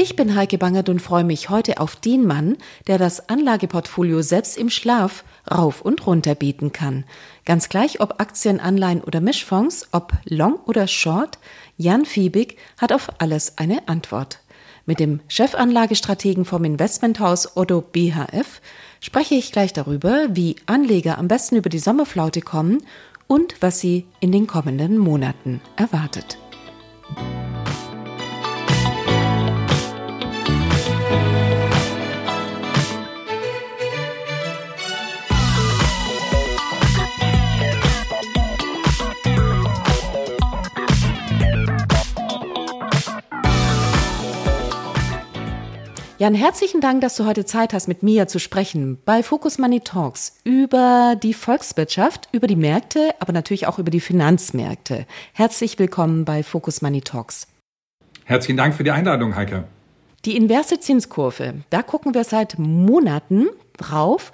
Ich bin Heike Bangert und freue mich heute auf den Mann, der das Anlageportfolio selbst im Schlaf rauf und runter bieten kann. Ganz gleich, ob Aktien, Anleihen oder Mischfonds, ob Long oder Short, Jan Fiebig hat auf alles eine Antwort. Mit dem Chefanlagestrategen vom Investmenthaus Otto BHF spreche ich gleich darüber, wie Anleger am besten über die Sommerflaute kommen und was sie in den kommenden Monaten erwartet. Jan, herzlichen Dank, dass du heute Zeit hast, mit mir zu sprechen bei Focus Money Talks über die Volkswirtschaft, über die Märkte, aber natürlich auch über die Finanzmärkte. Herzlich willkommen bei Focus Money Talks. Herzlichen Dank für die Einladung, Heike. Die inverse Zinskurve, da gucken wir seit Monaten drauf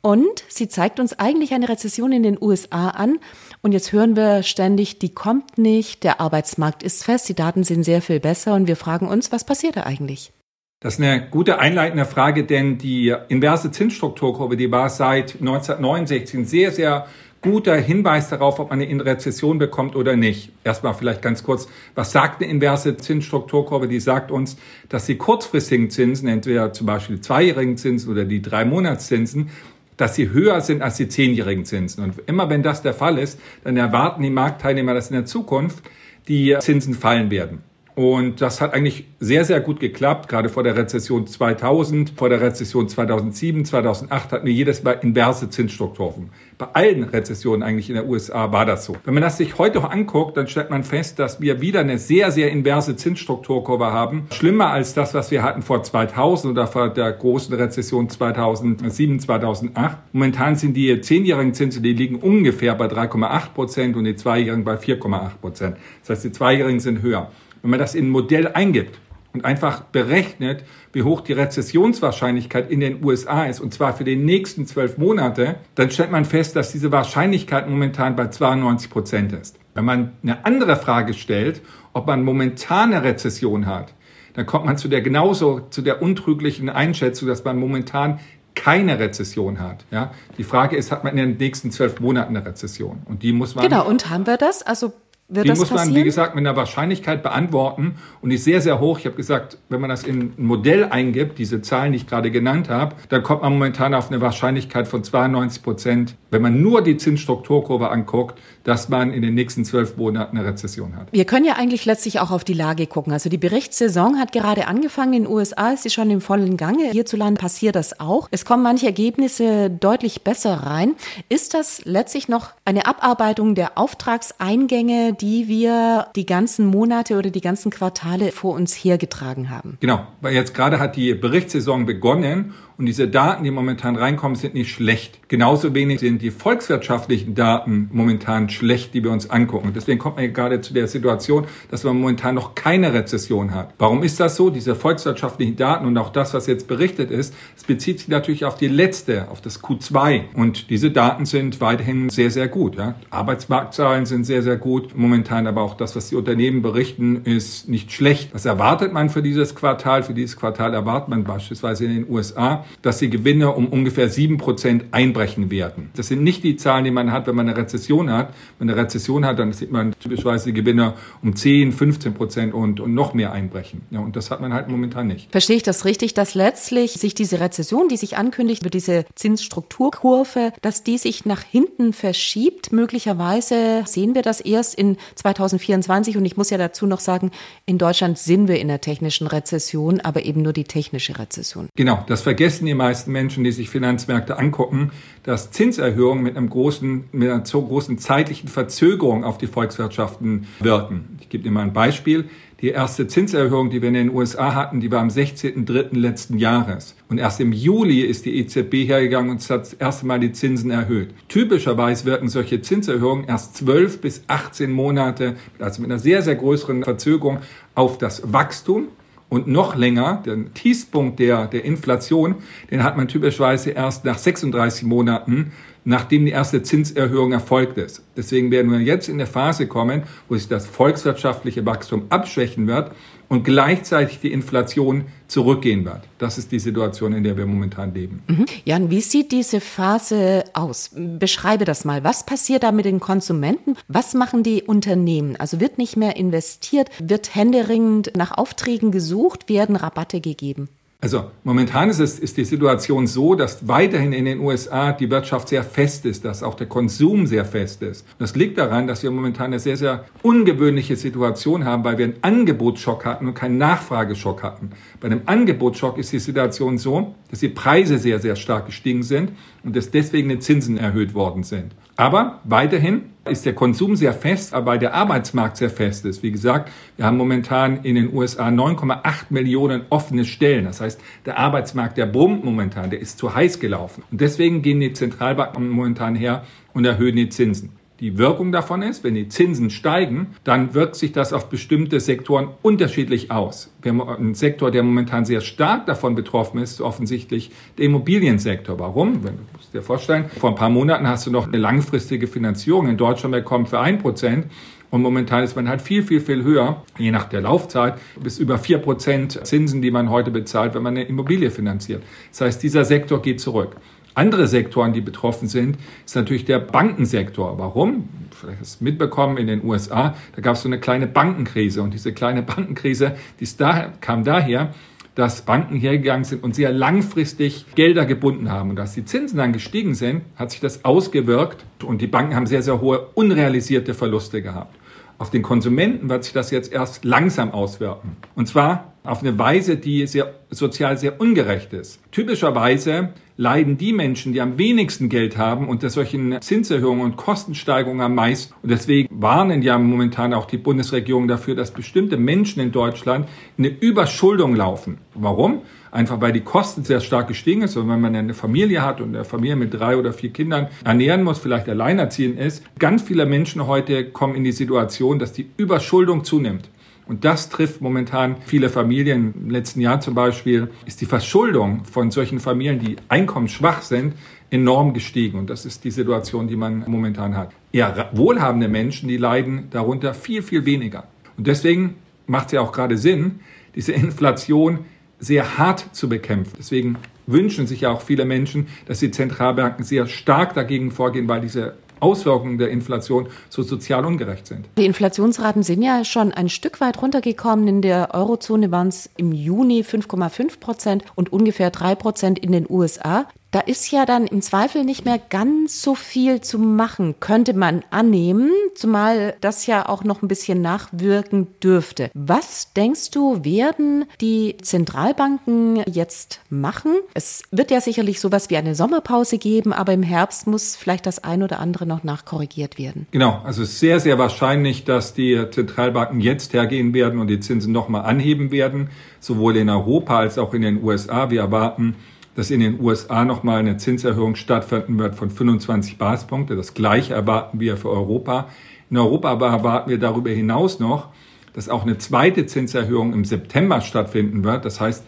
und sie zeigt uns eigentlich eine Rezession in den USA an. Und jetzt hören wir ständig, die kommt nicht, der Arbeitsmarkt ist fest, die Daten sind sehr viel besser und wir fragen uns, was passiert da eigentlich? Das ist eine gute einleitende Frage, denn die inverse Zinsstrukturkurve, die war seit 1969 ein sehr, sehr guter Hinweis darauf, ob man eine Rezession bekommt oder nicht. Erstmal vielleicht ganz kurz, was sagt eine inverse Zinsstrukturkurve? Die sagt uns, dass die kurzfristigen Zinsen, entweder zum Beispiel die zweijährigen Zinsen oder die Drei-Monats-Zinsen, dass sie höher sind als die zehnjährigen Zinsen. Und immer wenn das der Fall ist, dann erwarten die Marktteilnehmer, dass in der Zukunft die Zinsen fallen werden. Und das hat eigentlich sehr, sehr gut geklappt, gerade vor der Rezession 2000, vor der Rezession 2007, 2008 hatten wir jedes Mal inverse Zinsstrukturen. Bei allen Rezessionen eigentlich in der USA war das so. Wenn man das sich heute anguckt, dann stellt man fest, dass wir wieder eine sehr, sehr inverse Zinsstrukturkurve haben. Schlimmer als das, was wir hatten vor 2000 oder vor der großen Rezession 2007, 2008. Momentan sind die zehnjährigen Zinsen, die liegen ungefähr bei 3,8 Prozent und die zweijährigen bei 4,8 Prozent. Das heißt, die zweijährigen sind höher. Wenn man das in ein Modell eingibt und einfach berechnet, wie hoch die Rezessionswahrscheinlichkeit in den USA ist, und zwar für die nächsten zwölf Monate, dann stellt man fest, dass diese Wahrscheinlichkeit momentan bei 92 Prozent ist. Wenn man eine andere Frage stellt, ob man momentan eine Rezession hat, dann kommt man zu der genauso, zu der untrüglichen Einschätzung, dass man momentan keine Rezession hat. Ja, die Frage ist, hat man in den nächsten zwölf Monaten eine Rezession? Und die muss man. Genau. Und haben wir das? Also wird die muss passieren? man, wie gesagt, mit einer Wahrscheinlichkeit beantworten und die ist sehr, sehr hoch. Ich habe gesagt, wenn man das in ein Modell eingibt, diese Zahlen, die ich gerade genannt habe, dann kommt man momentan auf eine Wahrscheinlichkeit von 92 Prozent, wenn man nur die Zinsstrukturkurve anguckt, dass man in den nächsten zwölf Monaten eine Rezession hat. Wir können ja eigentlich letztlich auch auf die Lage gucken. Also die Berichtssaison hat gerade angefangen. In den USA ist sie schon im vollen Gange. Hierzulande passiert das auch. Es kommen manche Ergebnisse deutlich besser rein. Ist das letztlich noch eine Abarbeitung der Auftragseingänge, die wir die ganzen Monate oder die ganzen Quartale vor uns hergetragen haben. Genau, weil jetzt gerade hat die Berichtssaison begonnen und diese Daten, die momentan reinkommen, sind nicht schlecht. Genauso wenig sind die volkswirtschaftlichen Daten momentan schlecht, die wir uns angucken. Und deswegen kommt man gerade zu der Situation, dass man momentan noch keine Rezession hat. Warum ist das so? Diese volkswirtschaftlichen Daten und auch das, was jetzt berichtet ist, es bezieht sich natürlich auf die letzte, auf das Q2. Und diese Daten sind weiterhin sehr, sehr gut. Ja? Arbeitsmarktzahlen sind sehr, sehr gut. Momentan aber auch das, was die Unternehmen berichten, ist nicht schlecht. Was erwartet man für dieses Quartal? Für dieses Quartal erwartet man beispielsweise in den USA, dass die Gewinne um ungefähr sieben Prozent einbrechen werden. Das sind nicht die Zahlen, die man hat, wenn man eine Rezession hat. Wenn man eine Rezession hat, dann sieht man typischerweise die Gewinne um 10, 15 Prozent und, und noch mehr einbrechen. Ja, und das hat man halt momentan nicht. Verstehe ich das richtig, dass letztlich sich diese Rezession, die sich ankündigt über diese Zinsstrukturkurve, dass die sich nach hinten verschiebt? Möglicherweise sehen wir das erst in 2024. Und ich muss ja dazu noch sagen, in Deutschland sind wir in der technischen Rezession, aber eben nur die technische Rezession. Genau, das vergessen vergessen die meisten Menschen, die sich Finanzmärkte angucken, dass Zinserhöhungen mit einem großen, mit einer so großen zeitlichen Verzögerung auf die Volkswirtschaften wirken. Ich gebe dir mal ein Beispiel. Die erste Zinserhöhung, die wir in den USA hatten, die war am 16.03. letzten Jahres. Und erst im Juli ist die EZB hergegangen und hat das erste Mal die Zinsen erhöht. Typischerweise wirken solche Zinserhöhungen erst 12 bis 18 Monate, also mit einer sehr, sehr größeren Verzögerung auf das Wachstum und noch länger, den Tiefpunkt der, der Inflation, den hat man typischerweise erst nach 36 Monaten, nachdem die erste Zinserhöhung erfolgt ist. Deswegen werden wir jetzt in der Phase kommen, wo sich das volkswirtschaftliche Wachstum abschwächen wird und gleichzeitig die Inflation zurückgehen wird. Das ist die Situation, in der wir momentan leben. Mhm. Jan, wie sieht diese Phase aus? Beschreibe das mal. Was passiert da mit den Konsumenten? Was machen die Unternehmen? Also wird nicht mehr investiert? Wird händeringend nach Aufträgen gesucht? Werden Rabatte gegeben? Also momentan ist, es, ist die Situation so, dass weiterhin in den USA die Wirtschaft sehr fest ist, dass auch der Konsum sehr fest ist. Das liegt daran, dass wir momentan eine sehr, sehr ungewöhnliche Situation haben, weil wir einen Angebotsschock hatten und keinen Nachfrageschock hatten. Bei einem Angebotsschock ist die Situation so, dass die Preise sehr, sehr stark gestiegen sind und dass deswegen die Zinsen erhöht worden sind. Aber weiterhin ist der Konsum sehr fest, aber der Arbeitsmarkt sehr fest ist. Wie gesagt, wir haben momentan in den USA 9,8 Millionen offene Stellen. Das heißt, der Arbeitsmarkt, der brummt momentan, der ist zu heiß gelaufen. Und deswegen gehen die Zentralbanken momentan her und erhöhen die Zinsen. Die Wirkung davon ist, wenn die Zinsen steigen, dann wirkt sich das auf bestimmte Sektoren unterschiedlich aus. Einen Sektor, der momentan sehr stark davon betroffen ist, offensichtlich der Immobiliensektor. Warum? Wenn du dir vorstellen, vor ein paar Monaten hast du noch eine langfristige Finanzierung in Deutschland bekommen für ein Prozent. Und momentan ist man halt viel, viel, viel höher, je nach der Laufzeit, bis über vier Prozent Zinsen, die man heute bezahlt, wenn man eine Immobilie finanziert. Das heißt, dieser Sektor geht zurück. Andere Sektoren, die betroffen sind, ist natürlich der Bankensektor. Warum? Vielleicht hast du mitbekommen, in den USA, da gab es so eine kleine Bankenkrise. Und diese kleine Bankenkrise, die da, kam daher, dass Banken hergegangen sind und sehr langfristig Gelder gebunden haben. Und als die Zinsen dann gestiegen sind, hat sich das ausgewirkt und die Banken haben sehr, sehr hohe unrealisierte Verluste gehabt. Auf den Konsumenten wird sich das jetzt erst langsam auswirken. Und zwar auf eine Weise, die sehr, sozial sehr ungerecht ist. Typischerweise leiden die Menschen, die am wenigsten Geld haben unter solchen Zinserhöhungen und Kostensteigerungen am meisten. Und deswegen warnen ja momentan auch die Bundesregierung dafür, dass bestimmte Menschen in Deutschland in eine Überschuldung laufen. Warum? Einfach weil die Kosten sehr stark gestiegen sind. Und wenn man eine Familie hat und eine Familie mit drei oder vier Kindern ernähren muss, vielleicht alleinerziehend ist, ganz viele Menschen heute kommen in die Situation, dass die Überschuldung zunimmt. Und das trifft momentan viele Familien. Im letzten Jahr zum Beispiel ist die Verschuldung von solchen Familien, die einkommensschwach sind, enorm gestiegen. Und das ist die Situation, die man momentan hat. Eher wohlhabende Menschen, die leiden darunter viel, viel weniger. Und deswegen macht es ja auch gerade Sinn, diese Inflation sehr hart zu bekämpfen. Deswegen wünschen sich ja auch viele Menschen, dass die Zentralbanken sehr stark dagegen vorgehen, weil diese Auswirkungen der Inflation so sozial ungerecht sind. Die Inflationsraten sind ja schon ein Stück weit runtergekommen. In der Eurozone waren es im Juni 5,5 Prozent und ungefähr drei Prozent in den USA. Da ist ja dann im Zweifel nicht mehr ganz so viel zu machen, könnte man annehmen, zumal das ja auch noch ein bisschen nachwirken dürfte. Was denkst du, werden die Zentralbanken jetzt machen? Es wird ja sicherlich sowas wie eine Sommerpause geben, aber im Herbst muss vielleicht das ein oder andere noch nachkorrigiert werden. Genau, also sehr, sehr wahrscheinlich, dass die Zentralbanken jetzt hergehen werden und die Zinsen nochmal anheben werden, sowohl in Europa als auch in den USA. Wir erwarten dass in den USA nochmal eine Zinserhöhung stattfinden wird von 25 Basispunkte. Das gleiche erwarten wir für Europa. In Europa aber erwarten wir darüber hinaus noch, dass auch eine zweite Zinserhöhung im September stattfinden wird. Das heißt,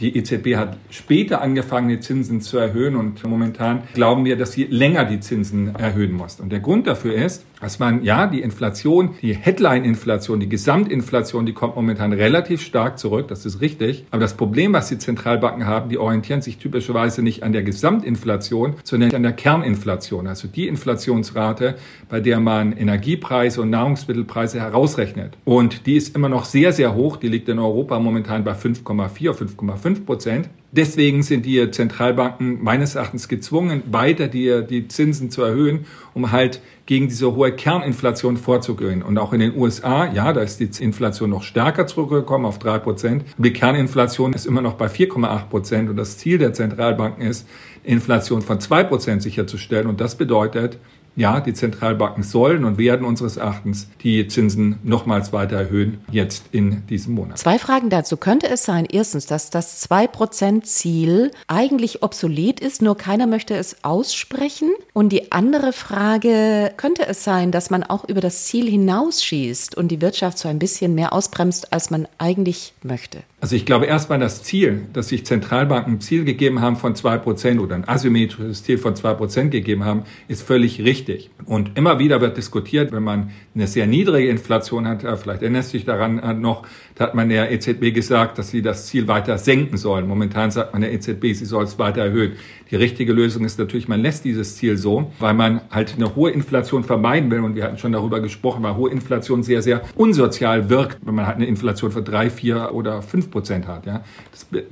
die EZB hat später angefangen, die Zinsen zu erhöhen und momentan glauben wir, dass sie länger die Zinsen erhöhen muss. Und der Grund dafür ist, dass man, ja, die Inflation, die Headline-Inflation, die Gesamtinflation, die kommt momentan relativ stark zurück, das ist richtig. Aber das Problem, was die Zentralbanken haben, die orientieren sich typischerweise nicht an der Gesamtinflation, sondern an der Kerninflation, also die Inflationsrate, bei der man Energiepreise und Nahrungsmittelpreise herausrechnet. Und die ist immer noch sehr, sehr hoch, die liegt in Europa momentan bei 5,4, 5,5 5 Prozent. Deswegen sind die Zentralbanken meines Erachtens gezwungen, weiter die, die Zinsen zu erhöhen, um halt gegen diese hohe Kerninflation vorzugehen. Und auch in den USA, ja, da ist die Inflation noch stärker zurückgekommen auf drei Prozent. Die Kerninflation ist immer noch bei 4,8 Prozent. Und das Ziel der Zentralbanken ist, Inflation von zwei Prozent sicherzustellen. Und das bedeutet, ja, die Zentralbanken sollen und werden unseres Erachtens die Zinsen nochmals weiter erhöhen, jetzt in diesem Monat. Zwei Fragen dazu. Könnte es sein, erstens, dass das 2%-Ziel eigentlich obsolet ist, nur keiner möchte es aussprechen? Und die andere Frage, könnte es sein, dass man auch über das Ziel hinausschießt und die Wirtschaft so ein bisschen mehr ausbremst, als man eigentlich möchte? Also ich glaube erstmal das Ziel, dass sich Zentralbanken ein Ziel gegeben haben von zwei Prozent oder ein asymmetrisches Ziel von zwei Prozent gegeben haben, ist völlig richtig. Und immer wieder wird diskutiert, wenn man eine sehr niedrige Inflation hat, vielleicht erinnert sich daran äh, noch, da hat man der EZB gesagt, dass sie das Ziel weiter senken sollen. Momentan sagt man der EZB, sie soll es weiter erhöhen. Die richtige Lösung ist natürlich, man lässt dieses Ziel so, weil man halt eine hohe Inflation vermeiden will. Und wir hatten schon darüber gesprochen, weil hohe Inflation sehr, sehr unsozial wirkt, wenn man halt eine Inflation von drei, vier oder fünf Prozent hat. Ja.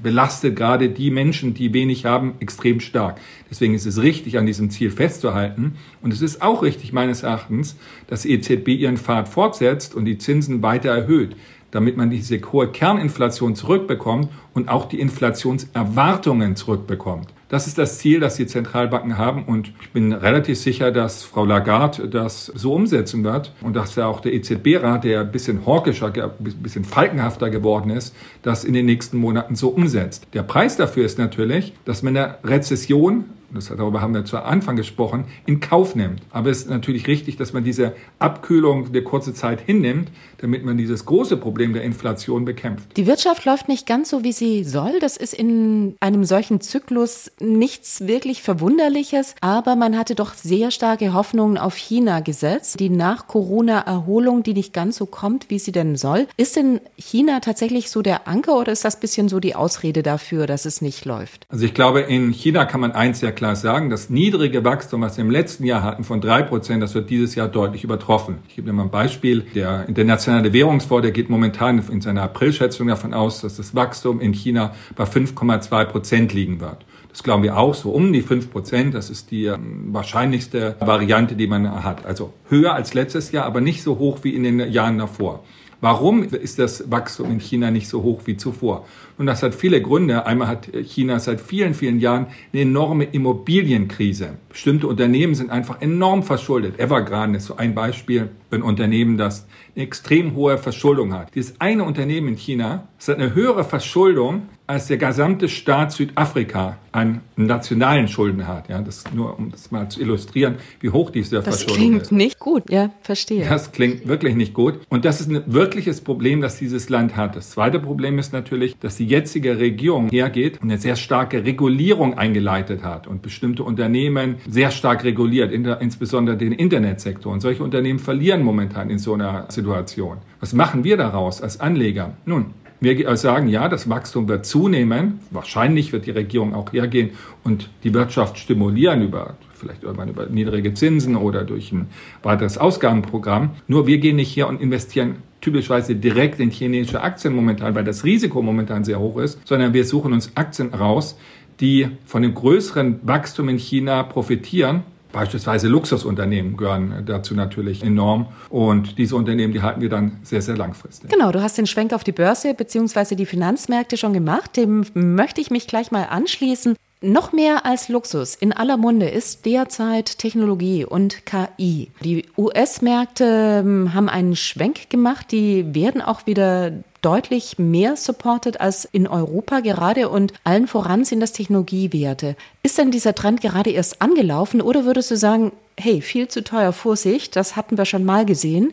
Belastet gerade die Menschen, die wenig haben, extrem stark. Deswegen ist es richtig, an diesem Ziel festzuhalten. Und es ist auch richtig, meines Erachtens, dass die EZB ihren Pfad fortsetzt und die Zinsen weiter erhöht damit man diese hohe Kerninflation zurückbekommt und auch die Inflationserwartungen zurückbekommt. Das ist das Ziel, das die Zentralbanken haben und ich bin relativ sicher, dass Frau Lagarde das so umsetzen wird und dass ja auch der EZB-Rat, der ein bisschen hawkischer, ein bisschen falkenhafter geworden ist, das in den nächsten Monaten so umsetzt. Der Preis dafür ist natürlich, dass man eine Rezession das, darüber haben wir zu Anfang gesprochen, in Kauf nimmt. Aber es ist natürlich richtig, dass man diese Abkühlung der kurze Zeit hinnimmt, damit man dieses große Problem der Inflation bekämpft. Die Wirtschaft läuft nicht ganz so, wie sie soll. Das ist in einem solchen Zyklus nichts wirklich Verwunderliches. Aber man hatte doch sehr starke Hoffnungen auf China gesetzt. Die nach Corona-Erholung, die nicht ganz so kommt, wie sie denn soll. Ist denn China tatsächlich so der Anker oder ist das bisschen so die Ausrede dafür, dass es nicht läuft? Also ich glaube, in China kann man eins sehr klar sagen, das niedrige Wachstum, was wir im letzten Jahr hatten von drei Prozent, das wird dieses Jahr deutlich übertroffen. Ich gebe dir mal ein Beispiel. Der Internationale Währungsfonds, der geht momentan in seiner Aprilschätzung davon aus, dass das Wachstum in China bei 5,2 Prozent liegen wird. Das glauben wir auch, so um die fünf Prozent. Das ist die ähm, wahrscheinlichste Variante, die man hat. Also höher als letztes Jahr, aber nicht so hoch wie in den Jahren davor. Warum ist das Wachstum in China nicht so hoch wie zuvor? Und das hat viele Gründe. Einmal hat China seit vielen, vielen Jahren eine enorme Immobilienkrise. Bestimmte Unternehmen sind einfach enorm verschuldet. Evergrande ist so ein Beispiel, ein Unternehmen, das eine extrem hohe Verschuldung hat. Dieses eine Unternehmen in China, das hat eine höhere Verschuldung als der gesamte Staat Südafrika an nationalen Schulden hat. Ja, das nur, um das mal zu illustrieren, wie hoch diese das Verschuldung ist. Das klingt nicht gut, ja, verstehe. Das klingt wirklich nicht gut. Und das ist ein wirkliches Problem, das dieses Land hat. Das zweite Problem ist natürlich, dass die jetzige Regierung hergeht und eine sehr starke Regulierung eingeleitet hat und bestimmte Unternehmen sehr stark reguliert, insbesondere den Internetsektor. Und solche Unternehmen verlieren momentan in so einer Situation. Was machen wir daraus als Anleger? Nun, wir sagen, ja, das Wachstum wird zunehmen. Wahrscheinlich wird die Regierung auch hergehen und die Wirtschaft stimulieren über vielleicht irgendwann über niedrige Zinsen oder durch ein weiteres Ausgabenprogramm. Nur wir gehen nicht her und investieren typischerweise direkt in chinesische Aktien momentan, weil das Risiko momentan sehr hoch ist, sondern wir suchen uns Aktien raus, die von dem größeren Wachstum in China profitieren Beispielsweise Luxusunternehmen gehören dazu natürlich enorm. Und diese Unternehmen, die halten wir dann sehr, sehr langfristig. Genau, du hast den Schwenk auf die Börse bzw. die Finanzmärkte schon gemacht. Dem möchte ich mich gleich mal anschließen. Noch mehr als Luxus in aller Munde ist derzeit Technologie und KI. Die US-Märkte ähm, haben einen Schwenk gemacht, die werden auch wieder deutlich mehr supported als in Europa gerade und allen voran sind das Technologiewerte. Ist denn dieser Trend gerade erst angelaufen oder würdest du sagen, hey, viel zu teuer, Vorsicht, das hatten wir schon mal gesehen?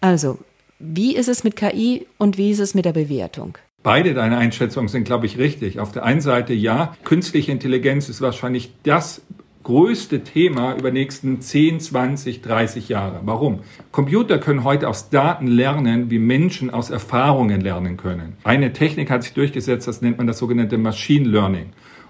Also, wie ist es mit KI und wie ist es mit der Bewertung? Beide deine Einschätzungen sind, glaube ich, richtig. Auf der einen Seite ja, künstliche Intelligenz ist wahrscheinlich das größte Thema über die nächsten 10, 20, 30 Jahre. Warum? Computer können heute aus Daten lernen, wie Menschen aus Erfahrungen lernen können. Eine Technik hat sich durchgesetzt, das nennt man das sogenannte Machine Learning.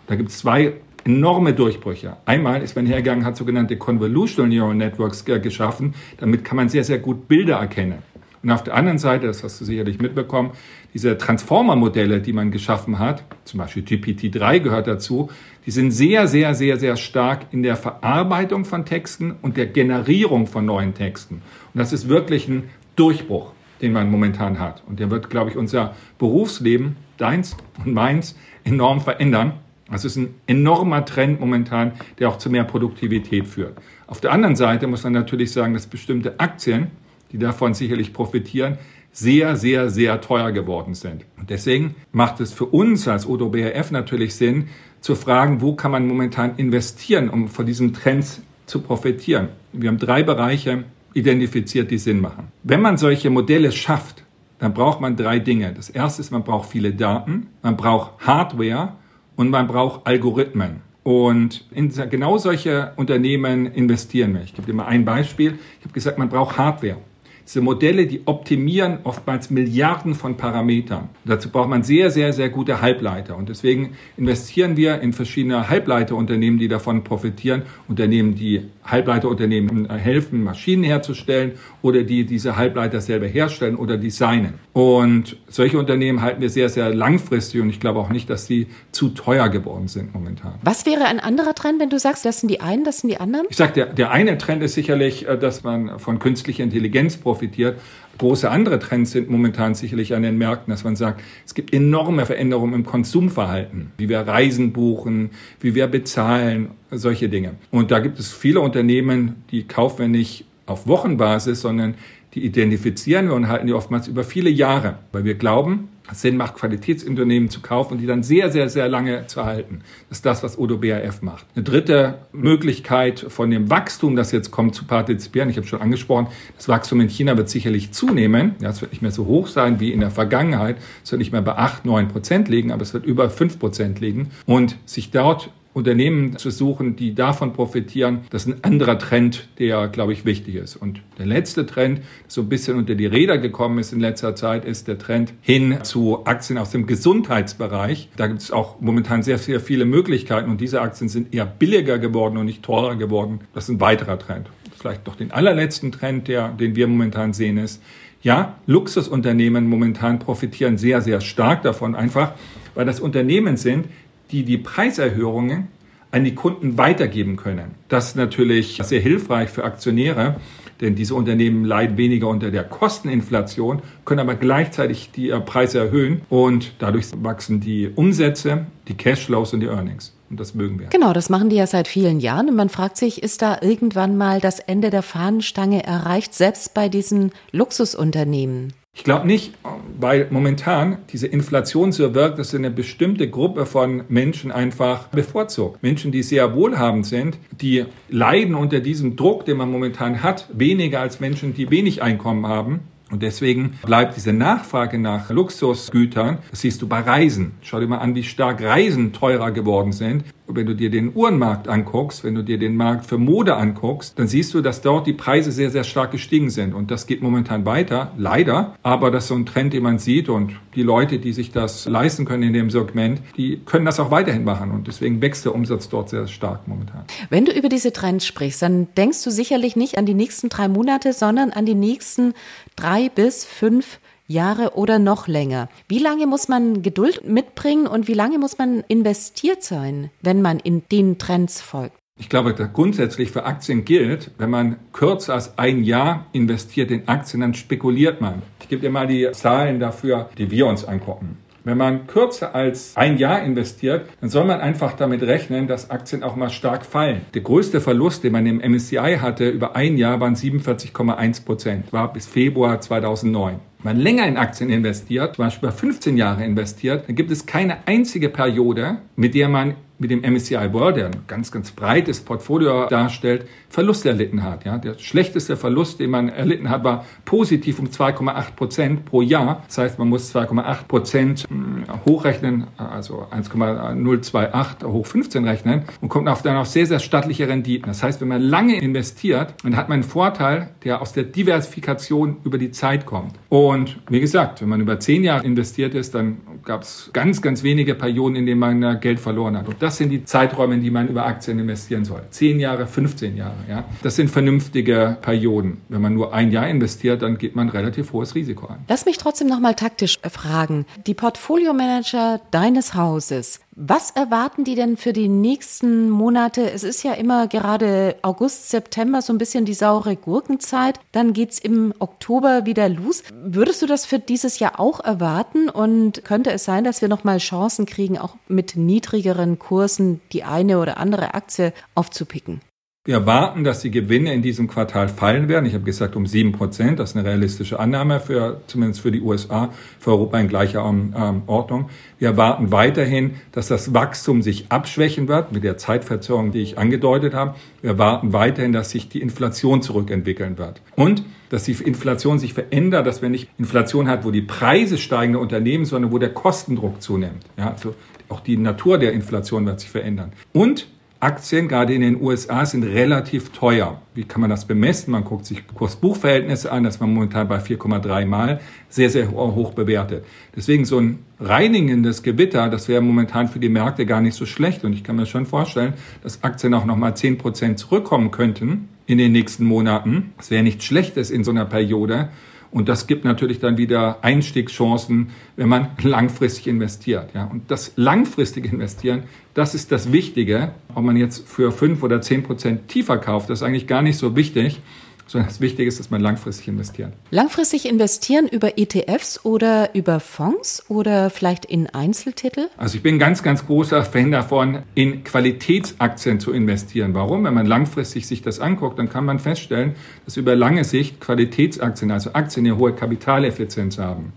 Da gibt es zwei enorme Durchbrüche. Einmal ist man hergegangen, hat sogenannte Convolutional Neural Networks geschaffen. Damit kann man sehr, sehr gut Bilder erkennen. Und auf der anderen Seite, das hast du sicherlich mitbekommen, diese Transformer-Modelle, die man geschaffen hat, zum Beispiel GPT-3 gehört dazu, die sind sehr, sehr, sehr, sehr stark in der Verarbeitung von Texten und der Generierung von neuen Texten. Und das ist wirklich ein Durchbruch, den man momentan hat. Und der wird, glaube ich, unser Berufsleben, deins und meins, enorm verändern. Es ist ein enormer Trend momentan, der auch zu mehr Produktivität führt. Auf der anderen Seite muss man natürlich sagen, dass bestimmte Aktien, die davon sicherlich profitieren, sehr, sehr, sehr teuer geworden sind. Und deswegen macht es für uns als Odo BRF natürlich Sinn, zu fragen, wo kann man momentan investieren, um von diesem Trend zu profitieren. Wir haben drei Bereiche identifiziert, die Sinn machen. Wenn man solche Modelle schafft, dann braucht man drei Dinge. Das erste ist, man braucht viele Daten, man braucht Hardware und man braucht Algorithmen. Und in genau solche Unternehmen investieren wir. Ich gebe dir mal ein Beispiel. Ich habe gesagt, man braucht Hardware. Diese Modelle, die optimieren oftmals Milliarden von Parametern. dazu braucht man sehr, sehr, sehr gute Halbleiter. Und deswegen investieren wir in verschiedene Halbleiterunternehmen, die davon profitieren. Unternehmen, die Halbleiterunternehmen helfen, Maschinen herzustellen oder die diese Halbleiter selber herstellen oder designen. Und solche Unternehmen halten wir sehr, sehr langfristig und ich glaube auch nicht, dass sie zu teuer geworden sind momentan. Was wäre ein anderer Trend, wenn du sagst, das sind die einen, das sind die anderen? Ich sage, der, der eine Trend ist sicherlich, äh, dass man von künstlicher Intelligenz profitiert profitiert. Große andere Trends sind momentan sicherlich an den Märkten, dass man sagt, es gibt enorme Veränderungen im Konsumverhalten, wie wir Reisen buchen, wie wir bezahlen, solche Dinge. Und da gibt es viele Unternehmen, die kaufen wir nicht auf Wochenbasis, sondern die identifizieren wir und halten die oftmals über viele Jahre, weil wir glauben, Sinn macht, Qualitätsunternehmen zu kaufen und die dann sehr, sehr, sehr lange zu halten. Das ist das, was Odo BAF macht. Eine dritte Möglichkeit von dem Wachstum, das jetzt kommt, zu partizipieren. Ich habe schon angesprochen, das Wachstum in China wird sicherlich zunehmen. Ja, es wird nicht mehr so hoch sein wie in der Vergangenheit. Es wird nicht mehr bei 8, 9 Prozent liegen, aber es wird über 5 Prozent liegen. Und sich dort Unternehmen zu suchen, die davon profitieren. Das ist ein anderer Trend, der, glaube ich, wichtig ist. Und der letzte Trend, so ein bisschen unter die Räder gekommen ist in letzter Zeit, ist der Trend hin zu Aktien aus dem Gesundheitsbereich. Da gibt es auch momentan sehr, sehr viele Möglichkeiten und diese Aktien sind eher billiger geworden und nicht teurer geworden. Das ist ein weiterer Trend. Vielleicht noch den allerletzten Trend, der, den wir momentan sehen, ist, ja, Luxusunternehmen momentan profitieren sehr, sehr stark davon, einfach weil das Unternehmen sind, die die Preiserhöhungen an die Kunden weitergeben können. Das ist natürlich sehr hilfreich für Aktionäre, denn diese Unternehmen leiden weniger unter der Kosteninflation, können aber gleichzeitig die Preise erhöhen und dadurch wachsen die Umsätze, die Cashflows und die Earnings. Und das mögen wir. Genau, das machen die ja seit vielen Jahren. Und man fragt sich, ist da irgendwann mal das Ende der Fahnenstange erreicht, selbst bei diesen Luxusunternehmen? Ich glaube nicht, weil momentan diese Inflation so wirkt, dass eine bestimmte Gruppe von Menschen einfach bevorzugt. Menschen, die sehr wohlhabend sind, die leiden unter diesem Druck, den man momentan hat, weniger als Menschen, die wenig Einkommen haben. Und deswegen bleibt diese Nachfrage nach Luxusgütern, das siehst du bei Reisen. Schau dir mal an, wie stark Reisen teurer geworden sind wenn du dir den Uhrenmarkt anguckst, wenn du dir den Markt für Mode anguckst, dann siehst du, dass dort die Preise sehr, sehr stark gestiegen sind. Und das geht momentan weiter, leider. Aber das ist so ein Trend, den man sieht. Und die Leute, die sich das leisten können in dem Segment, die können das auch weiterhin machen. Und deswegen wächst der Umsatz dort sehr stark momentan. Wenn du über diese Trends sprichst, dann denkst du sicherlich nicht an die nächsten drei Monate, sondern an die nächsten drei bis fünf Jahre oder noch länger. Wie lange muss man Geduld mitbringen und wie lange muss man investiert sein, wenn man in den Trends folgt? Ich glaube, dass grundsätzlich für Aktien gilt, wenn man kürzer als ein Jahr investiert in Aktien, dann spekuliert man. Ich gebe dir mal die Zahlen dafür, die wir uns angucken. Wenn man kürzer als ein Jahr investiert, dann soll man einfach damit rechnen, dass Aktien auch mal stark fallen. Der größte Verlust, den man im MSCI hatte, über ein Jahr waren 47,1 Prozent, war bis Februar 2009. Wenn man länger in Aktien investiert, zum Beispiel über 15 Jahre investiert, dann gibt es keine einzige Periode, mit der man mit dem MSCI World, der ein ganz, ganz breites Portfolio darstellt, Verluste erlitten hat. Ja, der schlechteste Verlust, den man erlitten hat, war positiv um 2,8 Prozent pro Jahr. Das heißt, man muss 2,8 Prozent hm, hochrechnen, also 1,028 hoch 15 rechnen und kommt dann auf sehr, sehr stattliche Renditen. Das heißt, wenn man lange investiert, dann hat man einen Vorteil, der aus der Diversifikation über die Zeit kommt. Und wie gesagt, wenn man über zehn Jahre investiert ist, dann gab es ganz, ganz wenige Perioden, in denen man Geld verloren hat. Und das sind die Zeiträume, in die man über Aktien investieren soll. Zehn Jahre, 15 Jahre. Ja? Das sind vernünftige Perioden. Wenn man nur ein Jahr investiert, dann geht man relativ hohes Risiko ein. Lass mich trotzdem nochmal taktisch fragen. Die Portfolio-Manager deines Hauses, Was erwarten die denn für die nächsten Monate? Es ist ja immer gerade August, September so ein bisschen die saure Gurkenzeit. Dann geht's im Oktober wieder los. Würdest du das für dieses Jahr auch erwarten? Und könnte es sein, dass wir nochmal Chancen kriegen, auch mit niedrigeren Kursen die eine oder andere Aktie aufzupicken? Wir erwarten, dass die Gewinne in diesem Quartal fallen werden. Ich habe gesagt um sieben Prozent. Das ist eine realistische Annahme für zumindest für die USA, für Europa in gleicher ähm, Ordnung. Wir erwarten weiterhin, dass das Wachstum sich abschwächen wird mit der Zeitverzögerung, die ich angedeutet habe. Wir erwarten weiterhin, dass sich die Inflation zurückentwickeln wird und dass die Inflation sich verändert, dass wir nicht Inflation hat, wo die Preise steigen der Unternehmen, sondern wo der Kostendruck zunimmt. Ja, also auch die Natur der Inflation wird sich verändern. Und Aktien, gerade in den USA, sind relativ teuer. Wie kann man das bemessen? Man guckt sich Kurs-Buch-Verhältnisse an, das man momentan bei 4,3 Mal sehr, sehr hoch bewertet. Deswegen so ein reinigendes Gewitter, das wäre momentan für die Märkte gar nicht so schlecht. Und ich kann mir schon vorstellen, dass Aktien auch nochmal 10 Prozent zurückkommen könnten in den nächsten Monaten. Das wäre nichts Schlechtes in so einer Periode. Und das gibt natürlich dann wieder Einstiegschancen, wenn man langfristig investiert. Ja. Und das langfristige Investieren, das ist das Wichtige. Ob man jetzt für fünf oder zehn Prozent tiefer kauft, das ist eigentlich gar nicht so wichtig sondern das Wichtige ist, dass man langfristig investiert. Langfristig investieren über ETFs oder über Fonds oder vielleicht in Einzeltitel? Also ich bin ganz, ganz großer Fan davon, in Qualitätsaktien zu investieren. Warum? Wenn man langfristig sich das anguckt, dann kann man feststellen, dass über lange Sicht Qualitätsaktien, also Aktien, die hohe Kapitaleffizienz haben,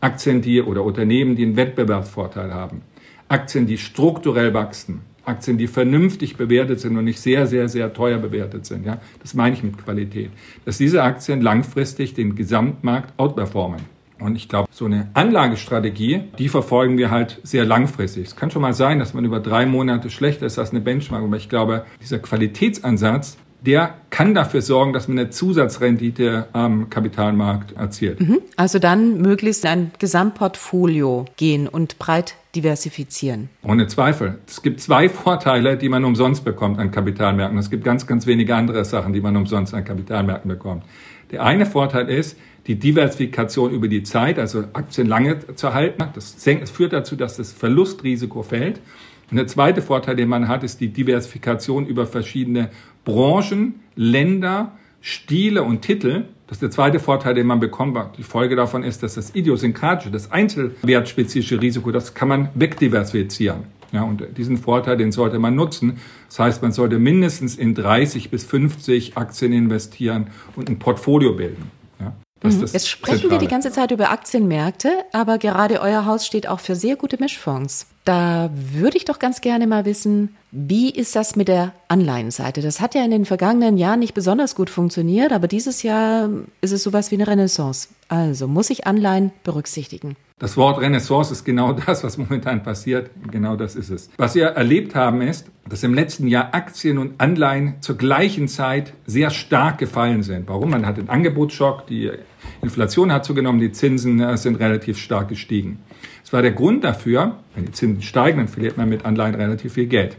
Aktien, die oder Unternehmen, die einen Wettbewerbsvorteil haben, Aktien, die strukturell wachsen, Aktien, die vernünftig bewertet sind und nicht sehr, sehr, sehr teuer bewertet sind. Ja, das meine ich mit Qualität. Dass diese Aktien langfristig den Gesamtmarkt outperformen. Und ich glaube, so eine Anlagestrategie, die verfolgen wir halt sehr langfristig. Es kann schon mal sein, dass man über drei Monate schlechter ist als eine Benchmark, aber ich glaube, dieser Qualitätsansatz, der kann dafür sorgen, dass man eine Zusatzrendite am Kapitalmarkt erzielt. Mhm. Also dann möglichst ein Gesamtportfolio gehen und breit diversifizieren. Ohne Zweifel. Es gibt zwei Vorteile, die man umsonst bekommt an Kapitalmärkten. Es gibt ganz, ganz wenige andere Sachen, die man umsonst an Kapitalmärkten bekommt. Der eine Vorteil ist, die Diversifikation über die Zeit, also Aktien lange zu halten. Das führt dazu, dass das Verlustrisiko fällt. Und der zweite Vorteil, den man hat, ist die Diversifikation über verschiedene Branchen, Länder, Stile und Titel. Das ist der zweite Vorteil, den man bekommt. Die Folge davon ist, dass das idiosynkratische, das einzelwertspezifische Risiko, das kann man wegdiversifizieren. Ja, und diesen Vorteil, den sollte man nutzen. Das heißt, man sollte mindestens in 30 bis 50 Aktien investieren und ein Portfolio bilden. Mhm. Jetzt sprechen Zentrale. wir die ganze Zeit über Aktienmärkte, aber gerade euer Haus steht auch für sehr gute Mischfonds. Da würde ich doch ganz gerne mal wissen, wie ist das mit der Anleihenseite? Das hat ja in den vergangenen Jahren nicht besonders gut funktioniert, aber dieses Jahr ist es sowas wie eine Renaissance. Also muss ich Anleihen berücksichtigen. Das Wort Renaissance ist genau das, was momentan passiert. Genau das ist es. Was wir erlebt haben, ist, dass im letzten Jahr Aktien und Anleihen zur gleichen Zeit sehr stark gefallen sind. Warum? Man hat den Angebotsschock, die Inflation hat zugenommen, die Zinsen äh, sind relativ stark gestiegen. Das war der Grund dafür, wenn die Zinsen steigen, dann verliert man mit Anleihen relativ viel Geld.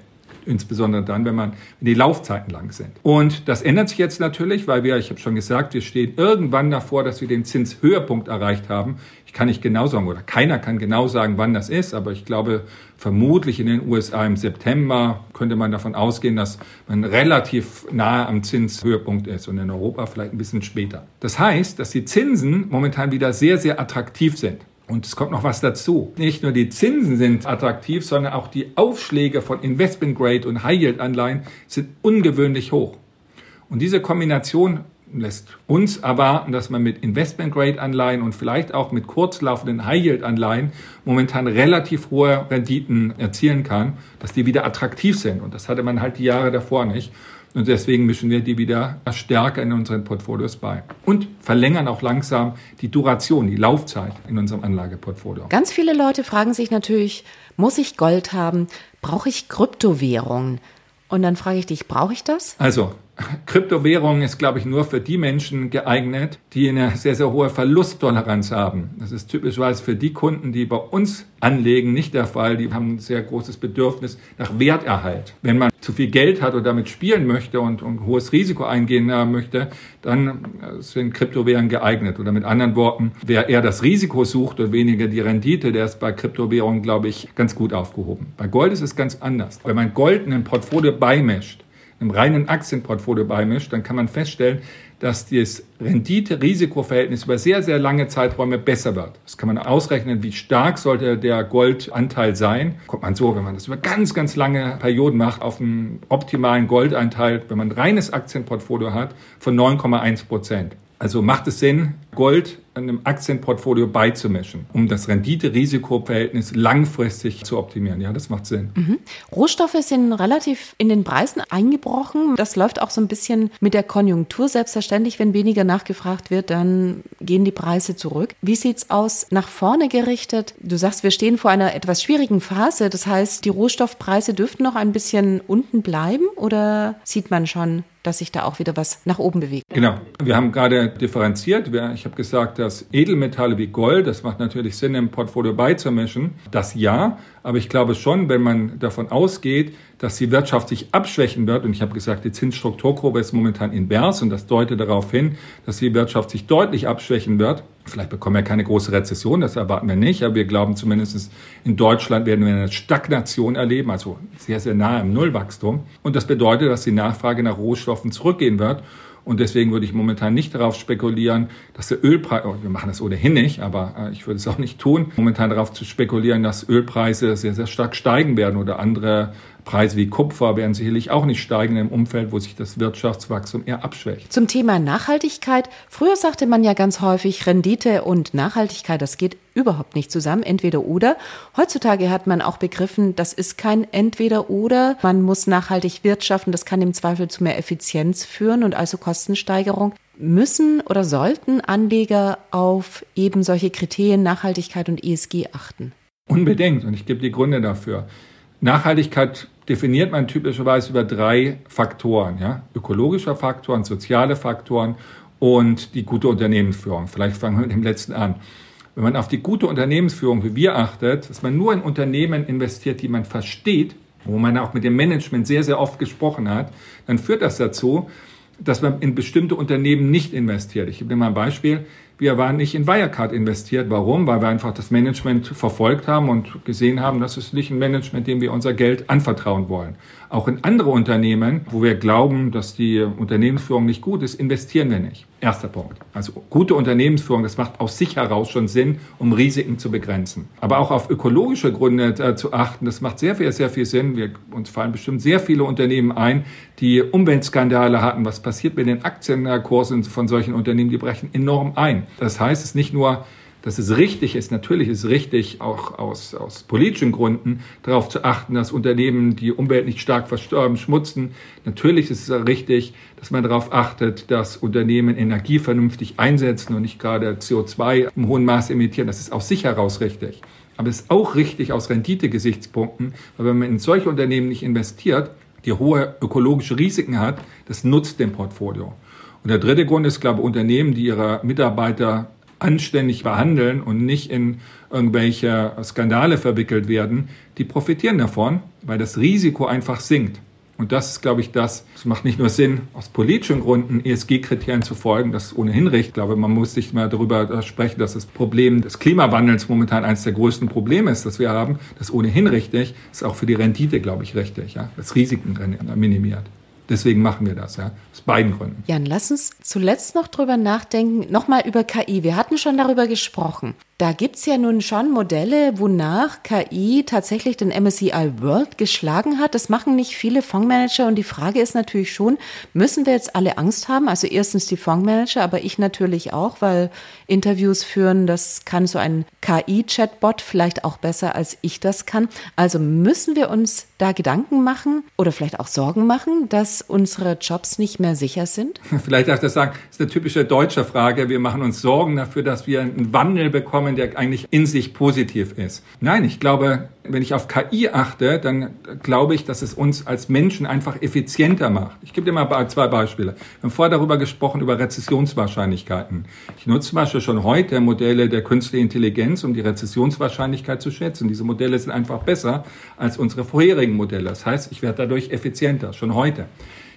Insbesondere dann, wenn man wenn die Laufzeiten lang sind. Und das ändert sich jetzt natürlich, weil wir, ich habe schon gesagt, wir stehen irgendwann davor, dass wir den Zinshöhepunkt erreicht haben. Ich kann nicht genau sagen, oder keiner kann genau sagen, wann das ist, aber ich glaube, vermutlich in den USA im September könnte man davon ausgehen, dass man relativ nahe am Zinshöhepunkt ist und in Europa vielleicht ein bisschen später. Das heißt, dass die Zinsen momentan wieder sehr, sehr attraktiv sind. Und es kommt noch was dazu. Nicht nur die Zinsen sind attraktiv, sondern auch die Aufschläge von Investment Grade und High Yield Anleihen sind ungewöhnlich hoch. Und diese Kombination lässt uns erwarten, dass man mit Investment Grade Anleihen und vielleicht auch mit kurzlaufenden High Yield Anleihen momentan relativ hohe Renditen erzielen kann, dass die wieder attraktiv sind. Und das hatte man halt die Jahre davor nicht. Und deswegen mischen wir die wieder stärker in unseren Portfolios bei. Und verlängern auch langsam die Duration, die Laufzeit in unserem Anlageportfolio. Ganz viele Leute fragen sich natürlich, muss ich Gold haben? Brauche ich Kryptowährungen? Und dann frage ich dich, brauche ich das? Also, Kryptowährung ist, glaube ich, nur für die Menschen geeignet, die eine sehr, sehr hohe Verlusttoleranz haben. Das ist typischerweise für die Kunden, die bei uns anlegen, nicht der Fall. Die haben ein sehr großes Bedürfnis nach Werterhalt. Wenn man zu viel Geld hat oder damit spielen möchte und, und hohes Risiko eingehen möchte, dann äh, sind Kryptowährungen geeignet. Oder mit anderen Worten, wer eher das Risiko sucht und weniger die Rendite, der ist bei Kryptowährungen, glaube ich, ganz gut aufgehoben. Bei Gold ist es ganz anders. Wenn man Gold in ein Portfolio beimischt, einem reinen Aktienportfolio beimischt, dann kann man feststellen, dass das Rendite-Risiko-Verhältnis über sehr, sehr lange Zeiträume besser wird. Das kann man ausrechnen, wie stark sollte der Goldanteil sein. Kommt man so, wenn man das über ganz, ganz lange Perioden macht, auf einen optimalen Goldanteil, wenn man ein reines Aktienportfolio hat, von 9,1 Prozent. Also macht es Sinn, Gold einem Aktienportfolio beizumischen, um das Rendite-Risiko-Verhältnis langfristig zu optimieren. Ja, das macht Sinn. Mhm. Rohstoffe sind relativ in den Preisen eingebrochen. Das läuft auch so ein bisschen mit der Konjunktur. Selbstverständlich, wenn weniger nachgefragt wird, dann gehen die Preise zurück. Wie sieht's aus nach vorne gerichtet? Du sagst, wir stehen vor einer etwas schwierigen Phase. Das heißt, die Rohstoffpreise dürften noch ein bisschen unten bleiben oder sieht man schon dass sich da auch wieder was nach oben bewegt. Genau. Wir haben gerade differenziert. Ich habe gesagt, dass Edelmetalle wie Gold, das macht natürlich Sinn, im Portfolio beizumischen. Das ja. Aber ich glaube schon, wenn man davon ausgeht, dass die Wirtschaft sich abschwächen wird, und ich habe gesagt, die Zinsstrukturkurve ist momentan invers und das deutet darauf hin, dass die Wirtschaft sich deutlich abschwächen wird. Vielleicht bekommen wir keine große Rezession, das erwarten wir nicht, aber wir glauben zumindest in Deutschland werden wir eine Stagnation erleben, also sehr, sehr nahe im Nullwachstum. Und das bedeutet, dass die Nachfrage nach Rohstoffen zurückgehen wird. Und deswegen würde ich momentan nicht darauf spekulieren, dass der Ölpreis, oh, wir machen das ohnehin nicht, aber äh, ich würde es auch nicht tun, momentan darauf zu spekulieren, dass Ölpreise sehr, sehr stark steigen werden oder andere Preise wie Kupfer werden sicherlich auch nicht steigen im Umfeld, wo sich das Wirtschaftswachstum eher abschwächt. Zum Thema Nachhaltigkeit. Früher sagte man ja ganz häufig, Rendite und Nachhaltigkeit, das geht überhaupt nicht zusammen, entweder oder. Heutzutage hat man auch begriffen, das ist kein entweder oder. Man muss nachhaltig wirtschaften, das kann im Zweifel zu mehr Effizienz führen und also Kostensteigerung. Müssen oder sollten Anleger auf eben solche Kriterien Nachhaltigkeit und ESG achten? Unbedingt. Und ich gebe die Gründe dafür. Nachhaltigkeit definiert man typischerweise über drei Faktoren, ja? ökologischer Faktoren, soziale Faktoren und die gute Unternehmensführung. Vielleicht fangen wir mit dem letzten an. Wenn man auf die gute Unternehmensführung wie wir achtet, dass man nur in Unternehmen investiert, die man versteht, wo man auch mit dem Management sehr, sehr oft gesprochen hat, dann führt das dazu, dass man in bestimmte Unternehmen nicht investiert. Ich gebe dir mal ein Beispiel. Wir waren nicht in Wirecard investiert. Warum? Weil wir einfach das Management verfolgt haben und gesehen haben, das ist nicht ein Management, dem wir unser Geld anvertrauen wollen. Auch in andere Unternehmen, wo wir glauben, dass die Unternehmensführung nicht gut ist, investieren wir nicht. Erster Punkt. Also gute Unternehmensführung, das macht aus sich heraus schon Sinn, um Risiken zu begrenzen. Aber auch auf ökologische Gründe äh, zu achten, das macht sehr viel, sehr viel Sinn. Wir, uns fallen bestimmt sehr viele Unternehmen ein, die Umweltskandale hatten. Was passiert mit den Aktienkursen von solchen Unternehmen? Die brechen enorm ein. Das heißt, es ist nicht nur dass es richtig ist, natürlich ist es richtig, auch aus, aus politischen Gründen darauf zu achten, dass Unternehmen die Umwelt nicht stark verstorben, schmutzen. Natürlich ist es richtig, dass man darauf achtet, dass Unternehmen Energie vernünftig einsetzen und nicht gerade CO2 im hohen Maß emittieren. Das ist aus sich heraus richtig. Aber es ist auch richtig aus Renditegesichtspunkten, weil wenn man in solche Unternehmen nicht investiert, die hohe ökologische Risiken hat, das nutzt dem Portfolio. Und der dritte Grund ist, glaube ich, Unternehmen, die ihre Mitarbeiter anständig behandeln und nicht in irgendwelche Skandale verwickelt werden, die profitieren davon, weil das Risiko einfach sinkt. Und das ist, glaube ich, das. Es macht nicht nur Sinn, aus politischen Gründen ESG-Kriterien zu folgen. Das ist ohnehin recht. Ich glaube, man muss nicht mal darüber sprechen, dass das Problem des Klimawandels momentan eines der größten Probleme ist, das wir haben. Das ist ohnehin richtig. Das ist auch für die Rendite, glaube ich, richtig. Ja? Das Risiken minimiert. Deswegen machen wir das, ja. Aus beiden Gründen. Jan, lass uns zuletzt noch drüber nachdenken, nochmal über KI. Wir hatten schon darüber gesprochen. Da gibt's ja nun schon Modelle, wonach KI tatsächlich den MSCI World geschlagen hat. Das machen nicht viele Fondsmanager und die Frage ist natürlich schon, müssen wir jetzt alle Angst haben? Also erstens die Fondsmanager, aber ich natürlich auch, weil Interviews führen, das kann so ein KI-Chatbot vielleicht auch besser, als ich das kann. Also müssen wir uns da Gedanken machen oder vielleicht auch Sorgen machen, dass unsere Jobs nicht mehr sicher sind? Vielleicht darf ich das sagen, das ist eine typische deutsche Frage. Wir machen uns Sorgen dafür, dass wir einen Wandel bekommen formeln, der eigentlich in sich positiv ist. Nein, ich glaube, wenn ich auf KI achte, dann glaube ich, dass es uns als Menschen einfach effizienter macht. Ich gebe dir mal zwei Beispiele. Wir haben vorher darüber gesprochen, über Rezessionswahrscheinlichkeiten. Ich nutze zum Beispiel schon heute Modelle der künstlichen Intelligenz, um die Rezessionswahrscheinlichkeit zu schätzen. Diese Modelle sind einfach besser als unsere vorherigen Modelle. Das heißt, ich werde dadurch effizienter, schon heute.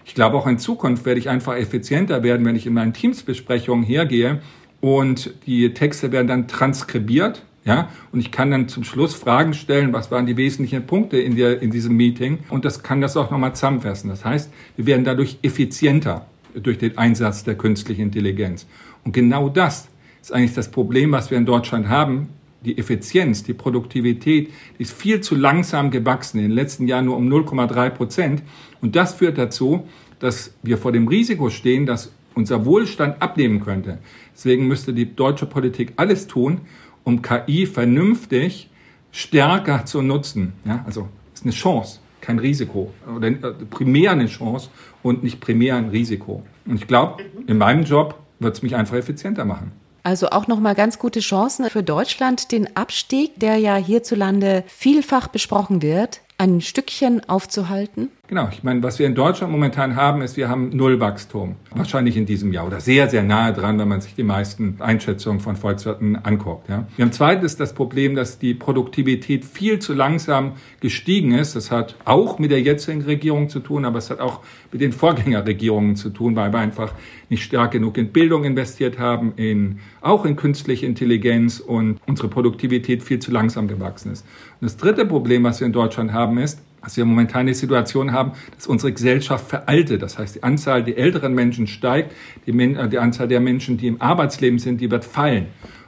Ich glaube, auch in Zukunft werde ich einfach effizienter werden, wenn ich in meinen Teamsbesprechungen hergehe und die Texte werden dann transkribiert. Ja, und ich kann dann zum Schluss Fragen stellen, was waren die wesentlichen Punkte in, der, in diesem Meeting und das kann das auch nochmal zusammenfassen. Das heißt, wir werden dadurch effizienter durch den Einsatz der künstlichen Intelligenz. Und genau das ist eigentlich das Problem, was wir in Deutschland haben. Die Effizienz, die Produktivität, die ist viel zu langsam gewachsen, in den letzten Jahren nur um 0,3 Prozent. Und das führt dazu, dass wir vor dem Risiko stehen, dass unser Wohlstand abnehmen könnte. Deswegen müsste die deutsche Politik alles tun, um KI vernünftig stärker zu nutzen. Ja, also ist eine Chance, kein Risiko oder äh, primär eine Chance und nicht primär ein Risiko. Und ich glaube, in meinem Job wird es mich einfach effizienter machen. Also auch nochmal ganz gute Chancen für Deutschland, den Abstieg, der ja hierzulande vielfach besprochen wird, ein Stückchen aufzuhalten? Genau, ich meine, was wir in Deutschland momentan haben, ist, wir haben Nullwachstum. Wahrscheinlich in diesem Jahr oder sehr, sehr nahe dran, wenn man sich die meisten Einschätzungen von Volkswirten anguckt. Ja. Wir haben zweitens das Problem, dass die Produktivität viel zu langsam gestiegen ist. Das hat auch mit der jetzigen Regierung zu tun, aber es hat auch mit den Vorgängerregierungen zu tun, weil wir einfach nicht stark genug in Bildung investiert haben, in, auch in künstliche Intelligenz und unsere Produktivität viel zu langsam gewachsen ist. Und das dritte Problem, was wir in Deutschland haben, ist, dass wir momentan die Situation haben, dass unsere Gesellschaft veraltet. Das heißt, die Anzahl der älteren Menschen steigt, die, äh, die Anzahl der Menschen, die im Arbeitsleben sind, die wird fallen.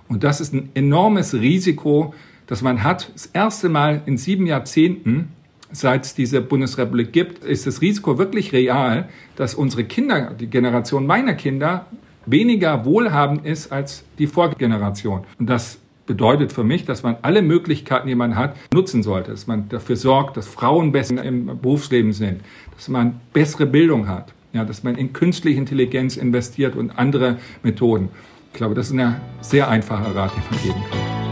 Und das ist ein enormes Risiko, das man hat. Das erste Mal in sieben Jahrzehnten, seit es diese Bundesrepublik gibt, ist das Risiko wirklich real, dass unsere Kinder, die Generation meiner Kinder, weniger wohlhabend ist als die Vorgeneration. Und das bedeutet für mich, dass man alle Möglichkeiten, die man hat, nutzen sollte. Dass man dafür sorgt, dass Frauen besser im Berufsleben sind, dass man bessere Bildung hat, ja, dass man in künstliche Intelligenz investiert und andere Methoden. Ich glaube, das ist ein sehr einfacher Rat, den man geben kann.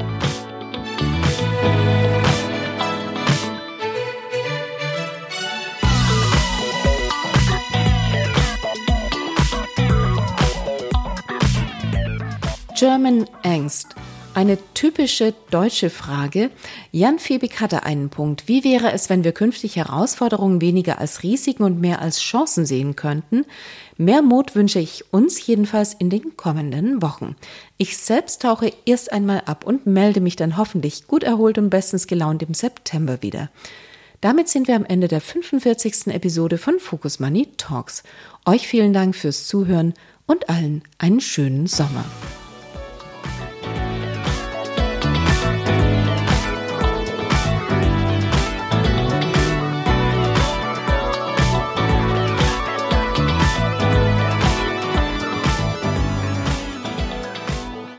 German Angst. Eine typische deutsche Frage. Jan Fiebig hatte einen Punkt. Wie wäre es, wenn wir künftig Herausforderungen weniger als Risiken und mehr als Chancen sehen könnten? Mehr Mut wünsche ich uns jedenfalls in den kommenden Wochen. Ich selbst tauche erst einmal ab und melde mich dann hoffentlich gut erholt und bestens gelaunt im September wieder. Damit sind wir am Ende der 45. Episode von Focus Money Talks. Euch vielen Dank fürs Zuhören und allen einen schönen Sommer.